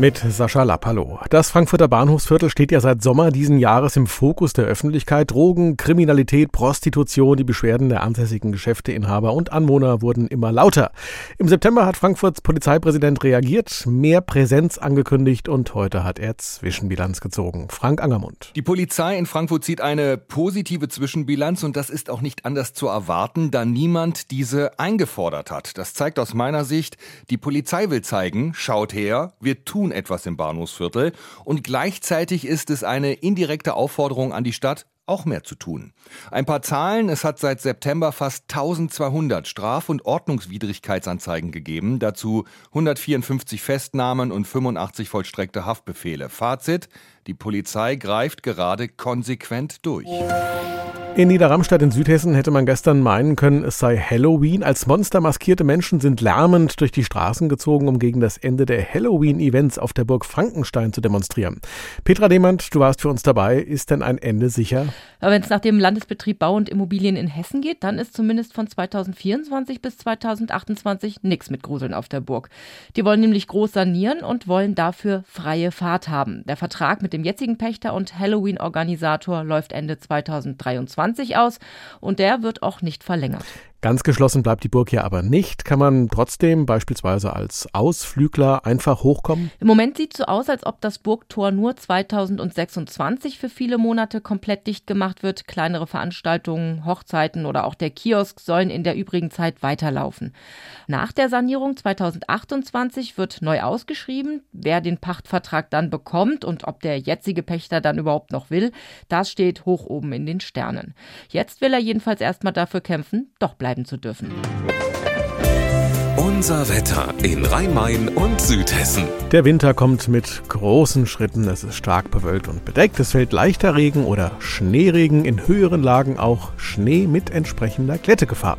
Mit Sascha Lapp, hallo. Das Frankfurter Bahnhofsviertel steht ja seit Sommer diesen Jahres im Fokus der Öffentlichkeit. Drogen, Kriminalität, Prostitution, die Beschwerden der ansässigen Geschäfteinhaber und Anwohner wurden immer lauter. Im September hat Frankfurts Polizeipräsident reagiert, mehr Präsenz angekündigt und heute hat er Zwischenbilanz gezogen. Frank Angermund. Die Polizei in Frankfurt zieht eine positive Zwischenbilanz und das ist auch nicht anders zu erwarten, da niemand diese eingefordert hat. Das zeigt aus meiner Sicht, die Polizei will zeigen, schaut her, wir tun tun etwas im Bahnhofsviertel und gleichzeitig ist es eine indirekte Aufforderung an die Stadt, auch mehr zu tun. Ein paar Zahlen. Es hat seit September fast 1200 Straf- und Ordnungswidrigkeitsanzeigen gegeben. Dazu 154 Festnahmen und 85 vollstreckte Haftbefehle. Fazit. Die Polizei greift gerade konsequent durch. In Niederramstadt in Südhessen hätte man gestern meinen können, es sei Halloween. Als Monster maskierte Menschen sind lärmend durch die Straßen gezogen, um gegen das Ende der Halloween-Events auf der Burg Frankenstein zu demonstrieren. Petra Demand, du warst für uns dabei. Ist denn ein Ende sicher? Wenn es nach dem Landesbetrieb Bau und Immobilien in Hessen geht, dann ist zumindest von 2024 bis 2028 nichts mit Gruseln auf der Burg. Die wollen nämlich groß sanieren und wollen dafür freie Fahrt haben. Der Vertrag mit dem jetzigen Pächter und Halloween-Organisator läuft Ende 2023. 2020 aus und der wird auch nicht verlängert. Ganz geschlossen bleibt die Burg ja aber nicht. Kann man trotzdem beispielsweise als Ausflügler einfach hochkommen? Im Moment sieht es so aus, als ob das Burgtor nur 2026 für viele Monate komplett dicht gemacht wird. Kleinere Veranstaltungen, Hochzeiten oder auch der Kiosk sollen in der übrigen Zeit weiterlaufen. Nach der Sanierung 2028 wird neu ausgeschrieben. Wer den Pachtvertrag dann bekommt und ob der jetzige Pächter dann überhaupt noch will, das steht hoch oben in den Sternen. Jetzt will er jedenfalls erstmal dafür kämpfen, doch bleiben bleiben zu dürfen. Unser Wetter in Rhein-Main und Südhessen. Der Winter kommt mit großen Schritten. Es ist stark bewölkt und bedeckt. Es fällt leichter Regen oder Schneeregen. In höheren Lagen auch Schnee mit entsprechender Klettegefahr.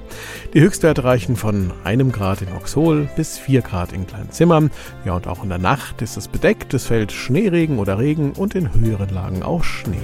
Die Höchstwerte reichen von einem Grad in Oxhol bis vier Grad in Kleinzimmern. Ja, und auch in der Nacht ist es bedeckt. Es fällt Schneeregen oder Regen und in höheren Lagen auch Schnee.